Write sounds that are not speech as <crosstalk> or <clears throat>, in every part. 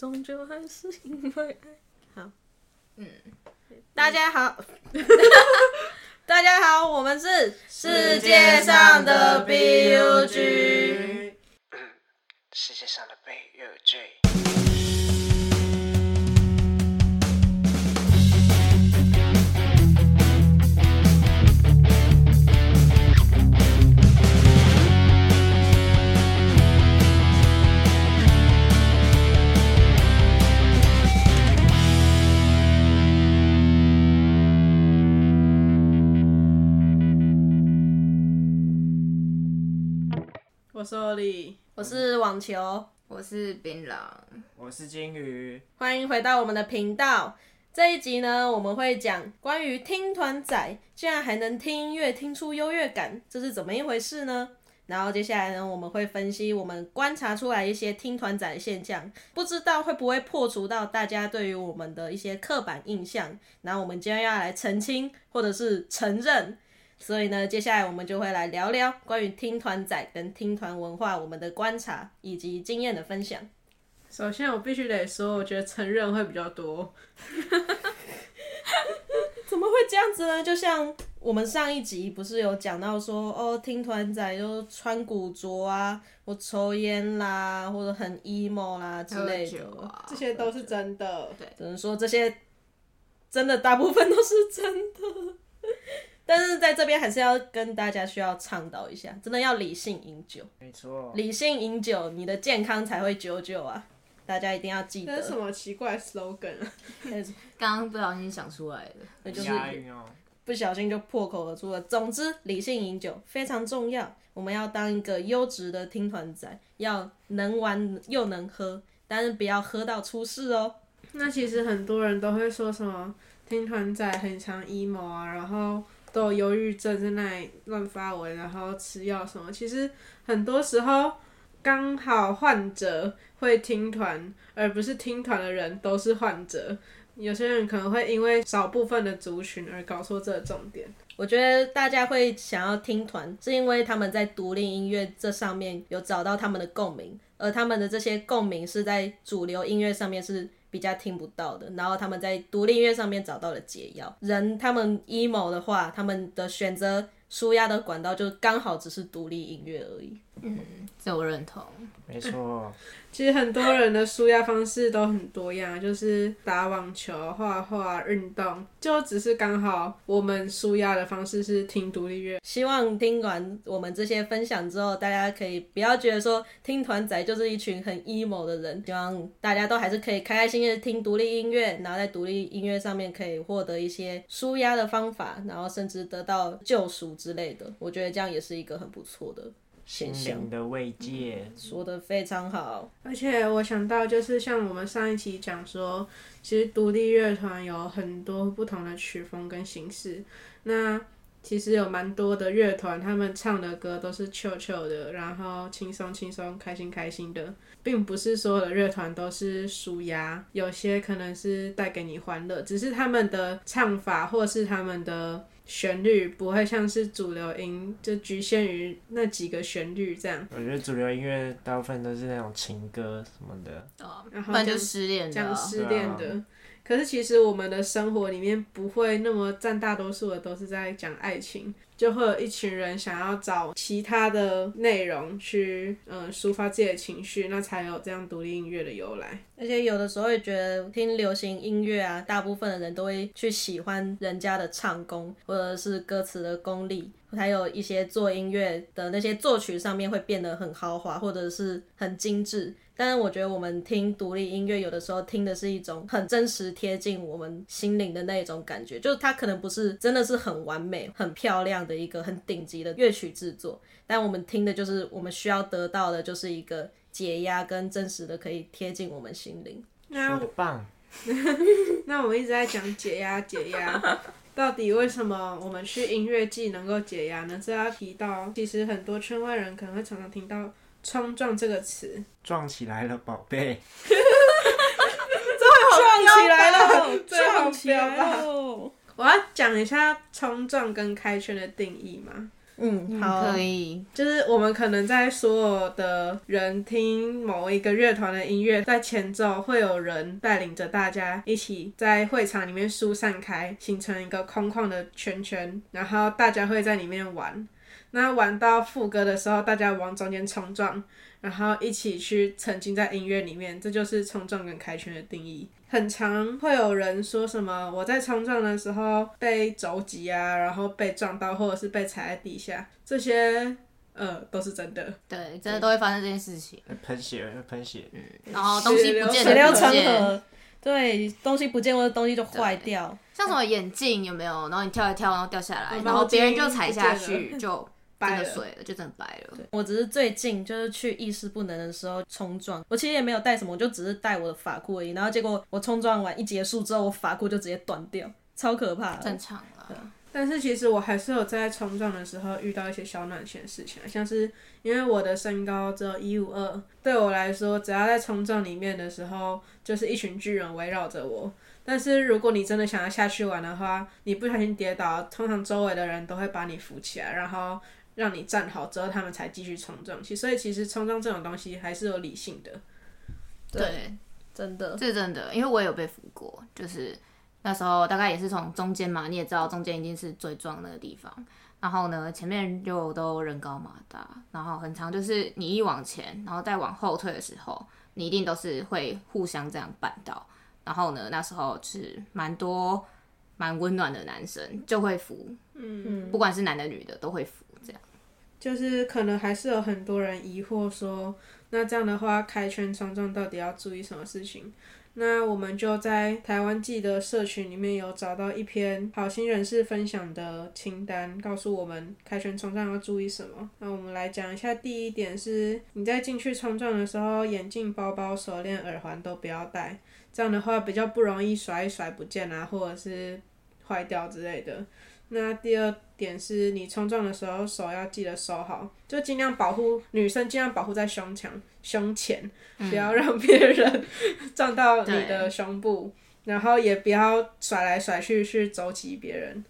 终究还是因为爱。好，嗯，大家好，<laughs> 大家好，我们是世界上的 BUG 世界上的 BUG。我是欧丽，我是网球，我是槟榔，我是金鱼，欢迎回到我们的频道。这一集呢，我们会讲关于听团仔竟然还能听音乐听出优越感，这是怎么一回事呢？然后接下来呢，我们会分析我们观察出来一些听团仔的现象，不知道会不会破除到大家对于我们的一些刻板印象。然后我们今天要来澄清或者是承认。所以呢，接下来我们就会来聊聊关于听团仔跟听团文化我们的观察以及经验的分享。首先，我必须得说，我觉得承认会比较多。<laughs> 怎么会这样子呢？就像我们上一集不是有讲到说，哦，听团仔就穿古着啊，或抽烟啦，或者很 emo 啦之类的，啊这些都是真的。只能说这些真的大部分都是真的。但是在这边还是要跟大家需要倡导一下，真的要理性饮酒，没错，理性饮酒，你的健康才会久久啊！大家一定要记得，这是什么奇怪的 slogan 啊？<laughs> 刚刚不小心想出来的。那就是。不小心就破口而出了。总之，理性饮酒非常重要。我们要当一个优质的听团仔，要能玩又能喝，但是不要喝到出事哦。那其实很多人都会说什么听团仔很常 emo 啊，然后都有忧郁症在那里乱发文，然后吃药什么。其实很多时候刚好患者会听团，而不是听团的人都是患者。有些人可能会因为少部分的族群而搞错这个重点。我觉得大家会想要听团，是因为他们在独立音乐这上面有找到他们的共鸣，而他们的这些共鸣是在主流音乐上面是比较听不到的，然后他们在独立音乐上面找到了解药。人他们 emo 的话，他们的选择舒压的管道就刚好只是独立音乐而已。嗯这我认同。没错，<laughs> 其实很多人的舒压方式都很多样，就是打网球、画画、运动，就只是刚好我们舒压的方式是听独立乐。希望听完我们这些分享之后，大家可以不要觉得说听团仔就是一群很 emo 的人。希望大家都还是可以开开心心的听独立音乐，然后在独立音乐上面可以获得一些舒压的方法，然后甚至得到救赎之类的。我觉得这样也是一个很不错的心现象。灵的慰藉。说的非常好，而且我想到，就是像我们上一期讲说，其实独立乐团有很多不同的曲风跟形式。那其实有蛮多的乐团，他们唱的歌都是 chill chill 的，然后轻松轻松、开心开心的，并不是所有的乐团都是舒压，有些可能是带给你欢乐，只是他们的唱法或是他们的旋律不会像是主流音，就局限于那几个旋律这样。我觉得主流音乐大部分都是那种情歌什么的，哦，然后就失恋的啊。讲失恋的。可是其实我们的生活里面不会那么占大多数的都是在讲爱情，就会有一群人想要找其他的内容去嗯抒发自己的情绪，那才有这样独立音乐的由来。而且有的时候会觉得听流行音乐啊，大部分的人都会去喜欢人家的唱功，或者是歌词的功力，还有一些做音乐的那些作曲上面会变得很豪华，或者是很精致。但是我觉得我们听独立音乐，有的时候听的是一种很真实、贴近我们心灵的那种感觉，就是它可能不是真的是很完美、很漂亮的一个很顶级的乐曲制作，但我们听的就是我们需要得到的，就是一个解压跟真实的可以贴近我们心灵。那说的棒。<laughs> 那我们一直在讲解压解压，<laughs> 到底为什么我们去音乐季能够解压呢？这要提到，其实很多圈外人可能会常常听到“冲撞”这个词。撞起来了，宝贝！<laughs> 撞起来了，最好撞起来了。我要讲一下冲撞跟开圈的定义嘛。嗯，好，可以，就是我们可能在所有的人听某一个乐团的音乐，在前奏会有人带领着大家一起在会场里面疏散开，形成一个空旷的圈圈，然后大家会在里面玩。那玩到副歌的时候，大家往中间冲撞，然后一起去沉浸在音乐里面，这就是冲撞跟开圈的定义。很常会有人说什么我在冲撞的时候被肘击啊，然后被撞到，或者是被踩在底下，这些呃都是真的。对，真的都会发生这件事情。喷血，喷血。然后东西不见血流成的不见，河，对，东西不见或者东西就坏掉。像什么眼镜有没有？然后你跳一跳，然后掉下来，哦然后别人就踩下去，就真掰了的碎了，就真的白了。我只是最近就是去意识不能的时候冲撞，我其实也没有带什么，我就只是带我的发箍而已。然后结果我冲撞完一结束之后，我发箍就直接断掉，超可怕的。正常啦。但是其实我还是有在冲撞的时候遇到一些小暖心的事情啊，像是因为我的身高只有一五二，对我来说，只要在冲撞里面的时候，就是一群巨人围绕着我。但是如果你真的想要下去玩的话，你不小心跌倒，通常周围的人都会把你扶起来，然后让你站好之后，他们才继续冲撞。其所以其实冲撞这种东西还是有理性的。对，真的，这是真的，因为我也有被扶过，就是那时候大概也是从中间嘛，你也知道中间一定是最壮那个地方，然后呢前面就都人高马大，然后很长就是你一往前，然后再往后退的时候，你一定都是会互相这样绊倒，然后呢那时候是蛮多蛮温暖的男生就会扶，嗯，不管是男的女的都会扶。就是可能还是有很多人疑惑说，那这样的话开圈冲撞到底要注意什么事情？那我们就在台湾记的社群里面有找到一篇好心人士分享的清单，告诉我们开圈冲撞要注意什么。那我们来讲一下，第一点是你在进去冲撞的时候，眼镜、包包、手链、耳环都不要戴，这样的话比较不容易甩一甩不见啊，或者是坏掉之类的。那第二点是你冲撞的时候手要记得收好，就尽量保护女生，尽量保护在胸腔、胸前，不要让别人撞到你的胸部，然后也不要甩来甩去去肘击别人。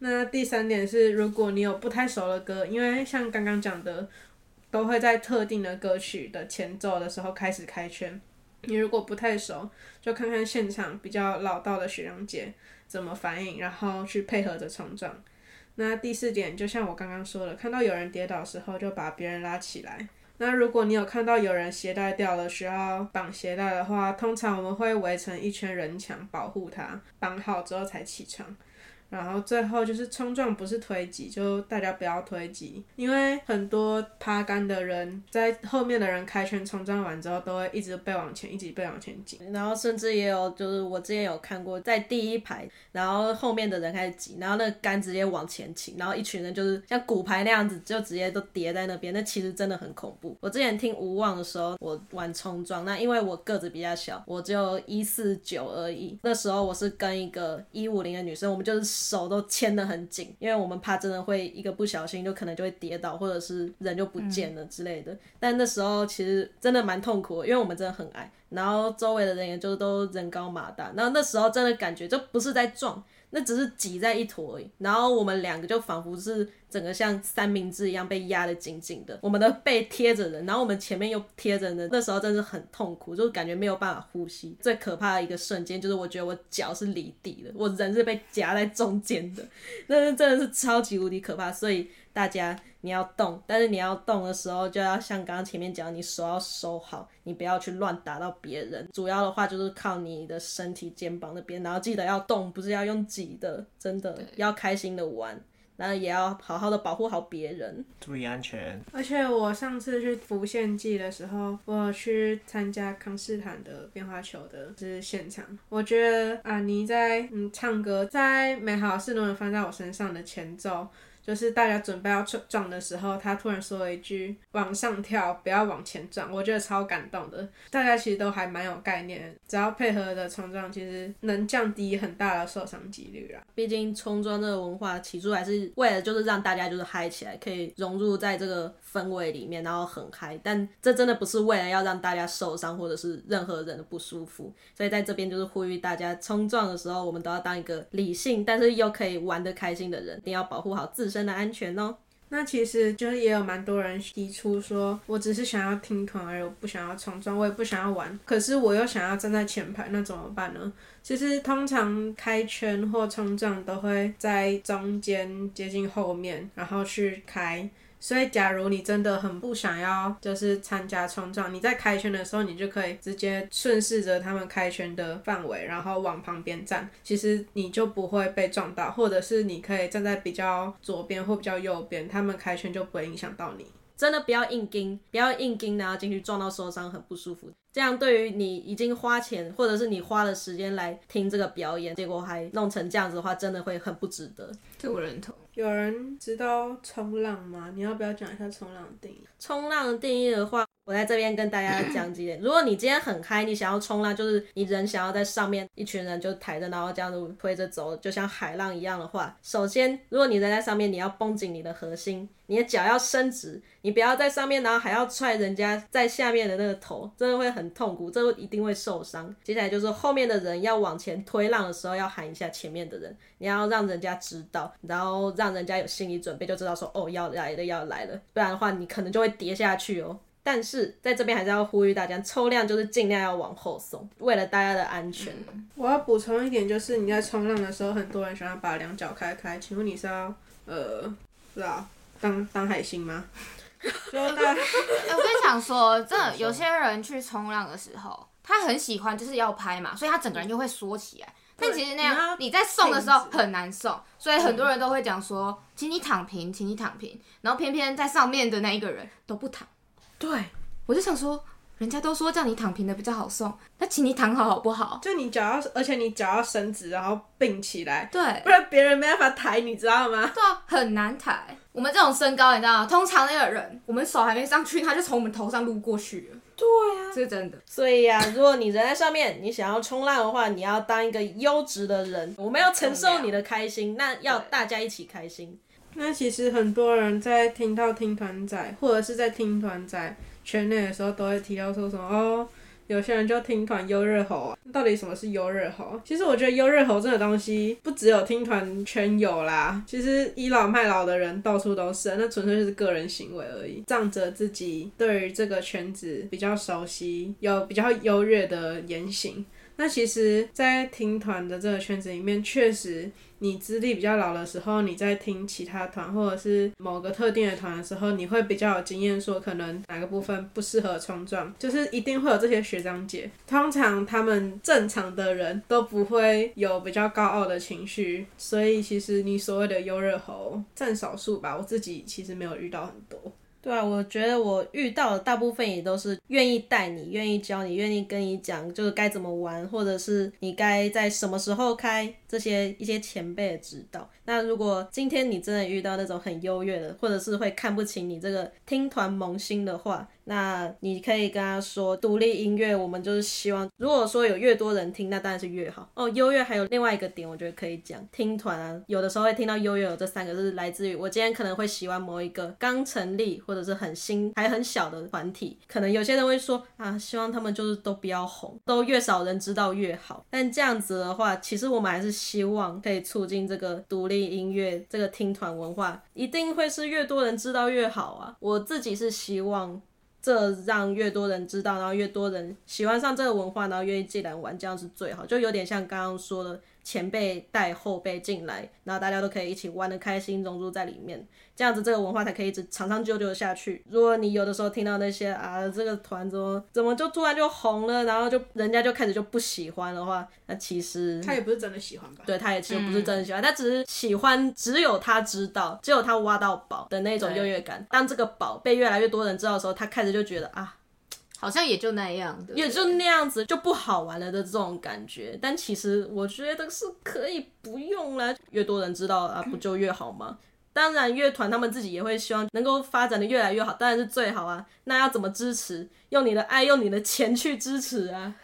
那第三点是，如果你有不太熟的歌，因为像刚刚讲的，都会在特定的歌曲的前奏的时候开始开圈。你如果不太熟，就看看现场比较老道的学长姐怎么反应，然后去配合着冲撞。那第四点，就像我刚刚说的，看到有人跌倒时候，就把别人拉起来。那如果你有看到有人鞋带掉了，需要绑鞋带的话，通常我们会围成一圈人墙保护他，绑好之后才起床。然后最后就是冲撞，不是推挤，就大家不要推挤，因为很多趴杆的人在后面的人开圈冲撞完之后，都会一直被往前，一直被往前挤。然后甚至也有，就是我之前有看过，在第一排，然后后面的人开始挤，然后那个杆直接往前倾，然后一群人就是像骨牌那样子，就直接都叠在那边，那其实真的很恐怖。我之前听无望的时候，我玩冲撞，那因为我个子比较小，我只有一四九而已，那时候我是跟一个一五零的女生，我们就是手都牵得很紧，因为我们怕真的会一个不小心就可能就会跌倒，或者是人就不见了之类的。但那时候其实真的蛮痛苦，因为我们真的很矮，然后周围的人也就都人高马大，然后那时候真的感觉就不是在撞。那只是挤在一坨而已，然后我们两个就仿佛是整个像三明治一样被压得紧紧的，我们的背贴着人，然后我们前面又贴着人，那时候真是很痛苦，就感觉没有办法呼吸。最可怕的一个瞬间就是我觉得我脚是离地的，我人是被夹在中间的，<laughs> 那是真的是超级无敌可怕。所以大家你要动，但是你要动的时候就要像刚刚前面讲，你手要收好，你不要去乱打到别人。主要的话就是靠你的身体肩膀那边，然后记得要动，不是要用挤的，真的要开心的玩。然后也要好好的保护好别人。注意安全。而且我上次去浮现季的时候，我去参加康斯坦的变化球的就是现场。我觉得啊，你在嗯唱歌，在美好事都能翻在我身上的前奏。就是大家准备要撞的时候，他突然说了一句“往上跳，不要往前撞”，我觉得超感动的。大家其实都还蛮有概念，只要配合的冲撞，其实能降低很大的受伤几率啦。毕竟冲撞这个文化起初还是为了就是让大家就是嗨起来，可以融入在这个氛围里面，然后很嗨。但这真的不是为了要让大家受伤或者是任何人的不舒服。所以在这边就是呼吁大家，冲撞的时候我们都要当一个理性但是又可以玩得开心的人，一定要保护好自身的安全哦。那其实就是也有蛮多人提出说，我只是想要听团而，我不想要冲撞，我也不想要玩，可是我又想要站在前排，那怎么办呢？其实通常开圈或冲撞都会在中间接近后面，然后去开。所以，假如你真的很不想要，就是参加冲撞，你在开圈的时候，你就可以直接顺势着他们开圈的范围，然后往旁边站，其实你就不会被撞到，或者是你可以站在比较左边或比较右边，他们开圈就不会影响到你。真的不要硬盯，不要硬盯，然后进去撞到受伤，很不舒服。这样对于你已经花钱，或者是你花了时间来听这个表演，结果还弄成这样子的话，真的会很不值得。这我认同。有人知道冲浪吗？你要不要讲一下冲浪的定义？冲浪的定义的话，我在这边跟大家 <clears throat> 讲几点。如果你今天很嗨，你想要冲浪，就是你人想要在上面，一群人就抬着，然后这样子推着走，就像海浪一样的话，首先，如果你人在上面，你要绷紧你的核心，你的脚要伸直，你不要在上面，然后还要踹人家在下面的那个头，真的会很痛苦，这会一定会受伤。接下来就是后面的人要往前推浪的时候，要喊一下前面的人，你要让人家知道，然后让人家有心理准备，就知道说哦要来了要来了，不然的话你可能就会跌下去哦。但是在这边还是要呼吁大家，抽量就是尽量要往后送，为了大家的安全。我要补充一点，就是你在冲浪的时候，很多人喜欢把两脚开开，请问你是要呃，是啊，当当海星吗？说大哎、我跟你讲说，真的有些人去冲浪的时候，他很喜欢就是要拍嘛，所以他整个人就会缩起来。但其实那样你在送的时候很难送，所以很多人都会讲说，请你躺平，请你躺平。然后偏偏在上面的那一个人都不躺，对，我就想说，人家都说叫你躺平的比较好送，那请你躺好好不好？就你脚要，而且你脚要伸直，然后并起来，对，不然别人没办法抬，你知道吗？对啊，很难抬。我们这种身高，你知道吗？通常那个人，我们手还没上去，他就从我们头上撸过去了。对啊。这是真的。所以呀、如果你人在上面，你想要冲浪的话，你要当一个优质的人，我们要承受你的开心，那要大家一起开心。那其实很多人在听到听团仔，或者是在听团仔圈内的时候，都会提到说什么哦，有些人就听团优热猴啊。到底什么是优热猴？其实我觉得优热猴这个东西，不只有听团圈有啦，其实倚老卖老的人到处都是，那纯粹就是个人行为而已，仗着自己对于这个圈子比较熟悉，有比较优越的言行。那其实，在听团的这个圈子里面，确实你资历比较老的时候，你在听其他团或者是某个特定的团的时候，你会比较有经验，说可能哪个部分不适合冲撞，就是一定会有这些学长姐。通常他们正常的人都不会有比较高傲的情绪，所以其实你所谓的优热猴占少数吧。我自己其实没有遇到很多。对啊，我觉得我遇到的大部分也都是愿意带你、愿意教你、愿意跟你讲，就是该怎么玩，或者是你该在什么时候开这些一些前辈的指导。那如果今天你真的遇到那种很优越的，或者是会看不起你这个听团萌新的话，那你可以跟他说，独立音乐我们就是希望，如果说有越多人听，那当然是越好。哦，优越还有另外一个点，我觉得可以讲，听团啊，有的时候会听到优越有这三个，是来自于我今天可能会喜欢某一个刚成立或者是很新还很小的团体，可能有些人会说啊，希望他们就是都不要红，都越少人知道越好。但这样子的话，其实我们还是希望可以促进这个独立音乐这个听团文化，一定会是越多人知道越好啊。我自己是希望。这让越多人知道，然后越多人喜欢上这个文化，然后愿意进来玩，这样是最好。就有点像刚刚说的，前辈带后辈进来，然后大家都可以一起玩的开心，融入在里面，这样子这个文化才可以一直长长久久的下去。如果你有的时候听到那些啊，这个团怎么怎么就突然就红了，然后就人家就开始就不喜欢的话，那其实他也不是真的喜欢吧？对他也其实不是真的喜欢，他只是喜欢只有他知道，只有他挖到宝的那种优越感。当这个宝被越来越多人知道的时候，他开始就觉得啊，好像也就那样的，也就那样子就不好玩了的这种感觉。但其实我觉得是可以不用了，越多人知道啊，不就越好吗？当然，乐团他们自己也会希望能够发展的越来越好，当然是最好啊。那要怎么支持？用你的爱，用你的钱去支持啊！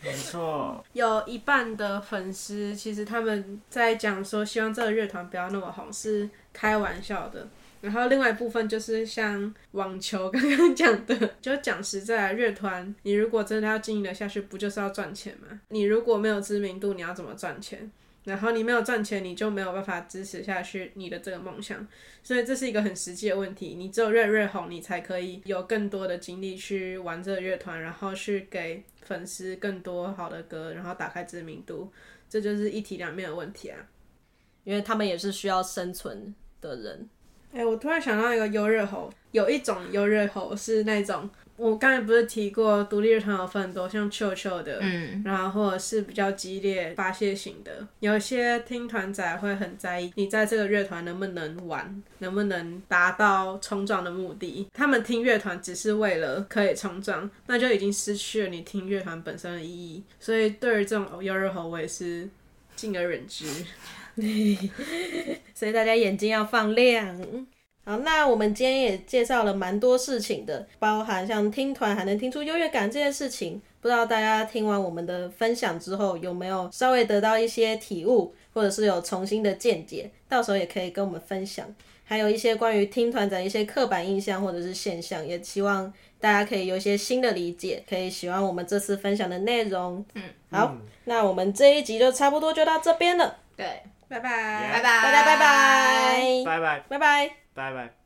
没错，有一半的粉丝其实他们在讲说，希望这个乐团不要那么红，是开玩笑的。然后另外一部分就是像网球刚刚讲的，就讲实在，乐团你如果真的要经营的下去，不就是要赚钱吗？你如果没有知名度，你要怎么赚钱？然后你没有赚钱，你就没有办法支持下去你的这个梦想，所以这是一个很实际的问题。你只有越越红，你才可以有更多的精力去玩这个乐团，然后去给粉丝更多好的歌，然后打开知名度，这就是一体两面的问题啊。因为他们也是需要生存的人。哎、我突然想到一个优热猴，有一种优热猴是那种，我刚才不是提过独立乐团有分很多，像球球的，嗯，然后或者是比较激烈发泄型的，有些听团仔会很在意你在这个乐团能不能玩，能不能达到冲撞的目的。他们听乐团只是为了可以冲撞，那就已经失去了你听乐团本身的意义。所以对于这种优热猴，我也是敬而远之。<laughs> 所以大家眼睛要放亮。好，那我们今天也介绍了蛮多事情的，包含像听团还能听出优越感这件事情。不知道大家听完我们的分享之后，有没有稍微得到一些体悟，或者是有重新的见解？到时候也可以跟我们分享。还有一些关于听团的一些刻板印象或者是现象，也希望大家可以有一些新的理解，可以喜欢我们这次分享的内容。嗯，好，那我们这一集就差不多就到这边了，对，拜拜，拜拜，大家拜拜，拜拜。拜拜。拜拜。